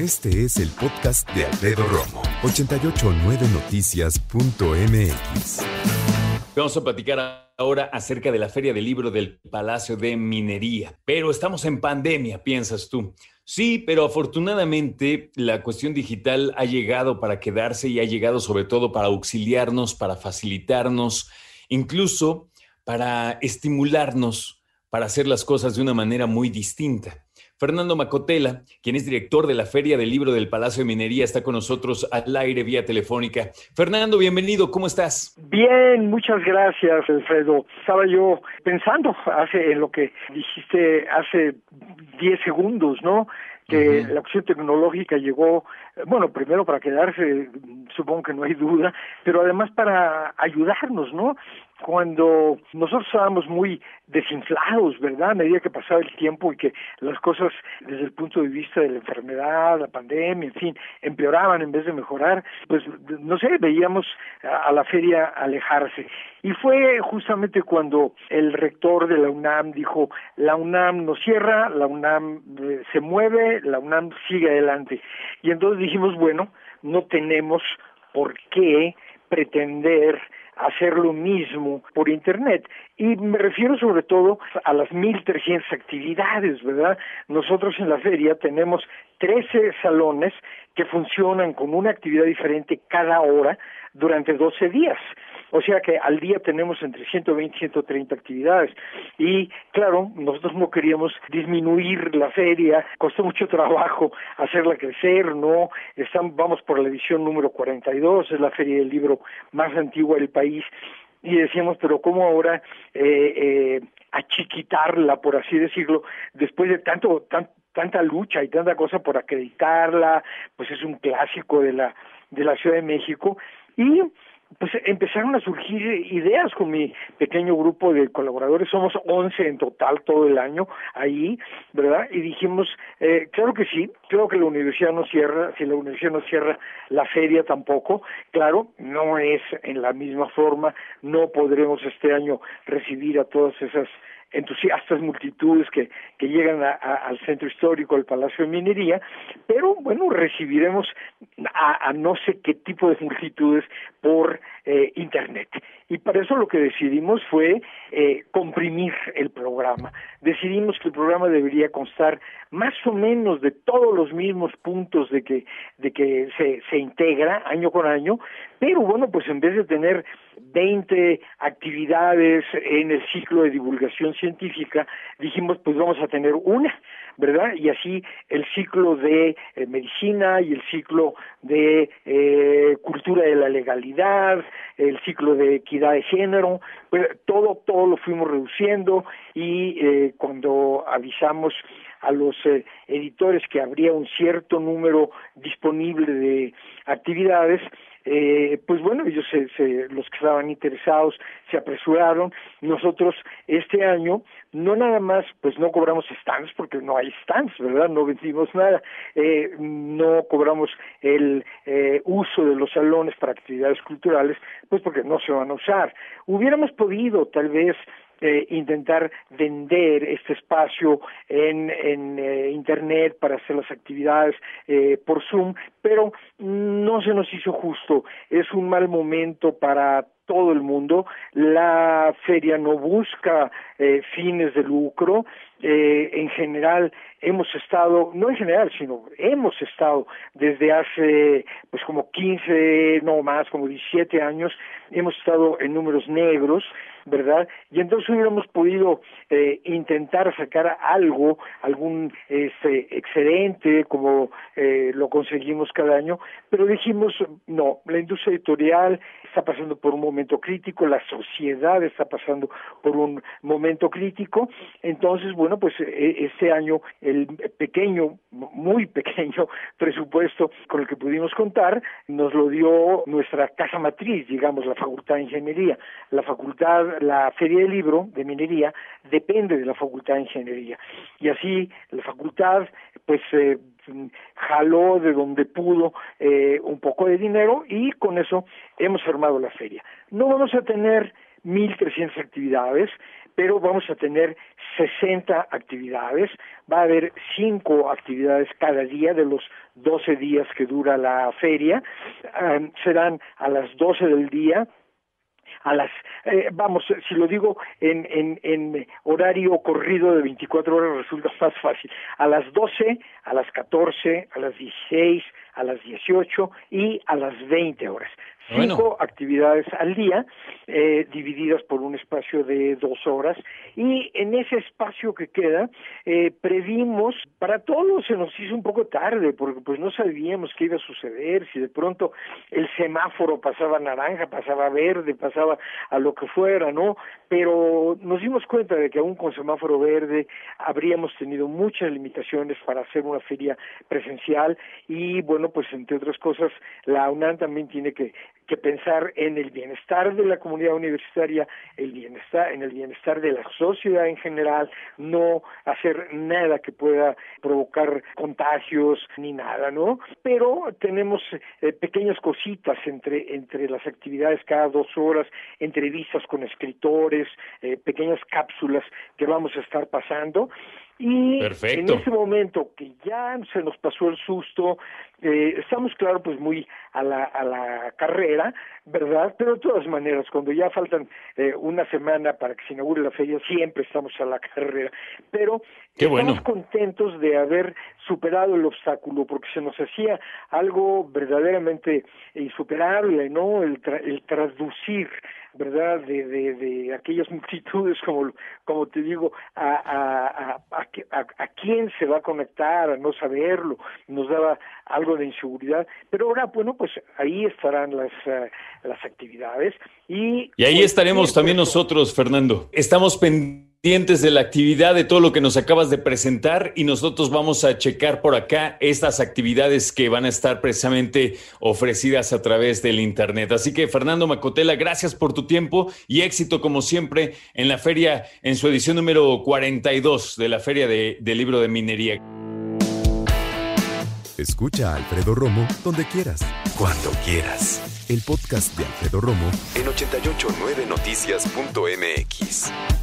Este es el podcast de Alfredo Romo, 889noticias.mx. Vamos a platicar ahora acerca de la Feria del Libro del Palacio de Minería. Pero estamos en pandemia, piensas tú. Sí, pero afortunadamente la cuestión digital ha llegado para quedarse y ha llegado sobre todo para auxiliarnos, para facilitarnos, incluso para estimularnos para hacer las cosas de una manera muy distinta. Fernando Macotela, quien es director de la Feria del Libro del Palacio de Minería, está con nosotros al aire vía telefónica. Fernando, bienvenido, ¿cómo estás? Bien, muchas gracias, Alfredo. Estaba yo pensando hace en lo que dijiste hace 10 segundos, ¿no? que la opción tecnológica llegó, bueno, primero para quedarse, supongo que no hay duda, pero además para ayudarnos, ¿no? Cuando nosotros estábamos muy desinflados, ¿verdad? A medida que pasaba el tiempo y que las cosas desde el punto de vista de la enfermedad, la pandemia, en fin, empeoraban en vez de mejorar, pues no sé, veíamos a la feria alejarse. Y fue justamente cuando el rector de la UNAM dijo, la UNAM no cierra, la UNAM eh, se mueve, la UNAM sigue adelante. Y entonces dijimos, bueno, no tenemos por qué pretender hacer lo mismo por Internet. Y me refiero sobre todo a las 1.300 actividades, ¿verdad? Nosotros en la feria tenemos 13 salones que funcionan con una actividad diferente cada hora durante 12 días. O sea que al día tenemos entre 120 y 130 actividades. Y claro, nosotros no queríamos disminuir la feria, costó mucho trabajo hacerla crecer, ¿no? Estamos, vamos por la edición número 42, es la feria del libro más antigua del país. Y decíamos, pero ¿cómo ahora eh, eh, achiquitarla, por así decirlo, después de tanto, tanta lucha y tanta cosa por acreditarla, pues es un clásico de la de la Ciudad de México y pues empezaron a surgir ideas con mi pequeño grupo de colaboradores, somos 11 en total todo el año ahí, ¿verdad? Y dijimos, eh, claro que sí, creo que la universidad no cierra, si la universidad no cierra, la feria tampoco, claro, no es en la misma forma, no podremos este año recibir a todas esas entusiastas multitudes que, que llegan al centro histórico, al Palacio de Minería, pero bueno, recibiremos a, no sé qué tipo de multitudes por eh, Internet. Y para eso lo que decidimos fue eh, comprimir el programa. Decidimos que el programa debería constar más o menos de todos los mismos puntos de que, de que se, se integra año con año, pero bueno, pues en vez de tener 20 actividades en el ciclo de divulgación científica, dijimos pues vamos a tener una, ¿verdad? Y así el ciclo de eh, medicina y el ciclo de eh, cultura de la legalidad, el ciclo de equidad de género, pues todo, todo lo fuimos reduciendo y eh, cuando avisamos a los editores que habría un cierto número disponible de actividades, eh, pues bueno, ellos, se, los que estaban interesados, se apresuraron. Nosotros este año no nada más, pues no cobramos stands porque no hay stands, ¿verdad? No vendimos nada. Eh, no cobramos el eh, uso de los salones para actividades culturales, pues porque no se van a usar. Hubiéramos podido tal vez eh, intentar vender este espacio en, en eh, Internet para hacer las actividades eh, por Zoom, pero no se nos hizo justo. Es un mal momento para todo el mundo. La feria no busca eh, fines de lucro. Eh, en general hemos estado, no en general, sino hemos estado desde hace pues como 15, no más, como 17 años, hemos estado en números negros, ¿verdad? Y entonces hubiéramos podido eh, intentar sacar algo, algún este, excedente, como eh, lo conseguimos cada año, pero dijimos, no, la industria editorial está pasando por un momento crítico, la sociedad está pasando por un momento crítico, entonces, bueno, pues e, este año el pequeño, muy pequeño presupuesto con el que pudimos contar nos lo dio nuestra casa matriz, digamos, la Facultad de Ingeniería. La facultad, la Feria del Libro de Minería depende de la Facultad de Ingeniería. Y así la facultad, pues, eh, jaló de donde pudo eh, un poco de dinero y con eso hemos armado la feria. No vamos a tener 1.300 actividades, pero vamos a tener 60 actividades, va a haber 5 actividades cada día de los 12 días que dura la feria, serán a las 12 del día, a las, eh, vamos, si lo digo en, en, en horario corrido de 24 horas resulta más fácil, a las 12, a las 14, a las 16, a las 18 y a las 20 horas cinco actividades al día, eh, divididas por un espacio de dos horas, y en ese espacio que queda, eh, previmos, para todos se nos hizo un poco tarde, porque pues no sabíamos qué iba a suceder, si de pronto el semáforo pasaba naranja, pasaba verde, pasaba a lo que fuera, ¿no? Pero nos dimos cuenta de que aún con semáforo verde habríamos tenido muchas limitaciones para hacer una feria presencial y bueno, pues entre otras cosas, la UNAM también tiene que que pensar en el bienestar de la comunidad universitaria, el bienestar, en el bienestar de la sociedad en general, no hacer nada que pueda provocar contagios ni nada, ¿no? Pero tenemos eh, pequeñas cositas entre, entre las actividades cada dos horas, entrevistas con escritores, eh, pequeñas cápsulas que vamos a estar pasando y en ese momento que ya se nos pasó el susto, eh, estamos, claro, pues muy a la, a la carrera, ¿verdad? Pero de todas maneras, cuando ya faltan eh, una semana para que se inaugure la feria, siempre estamos a la carrera. Pero estamos contentos de haber superado el obstáculo, porque se nos hacía algo verdaderamente insuperable, ¿no? El, el traducir ¿verdad? De, de, de aquellas multitudes, como, como te digo, a, a, a, a, a quién se va a conectar, a no saberlo, nos daba algo de inseguridad, pero ahora, bueno, pues ahí estarán las, uh, las actividades y... Y ahí pues, estaremos también nosotros, Fernando. Estamos pendientes pendientes de la actividad, de todo lo que nos acabas de presentar y nosotros vamos a checar por acá estas actividades que van a estar precisamente ofrecidas a través del Internet. Así que Fernando Macotela, gracias por tu tiempo y éxito como siempre en la feria, en su edición número 42 de la Feria de, Libro de Minería. Escucha a Alfredo Romo donde quieras, cuando quieras. El podcast de Alfredo Romo en 889noticias.mx.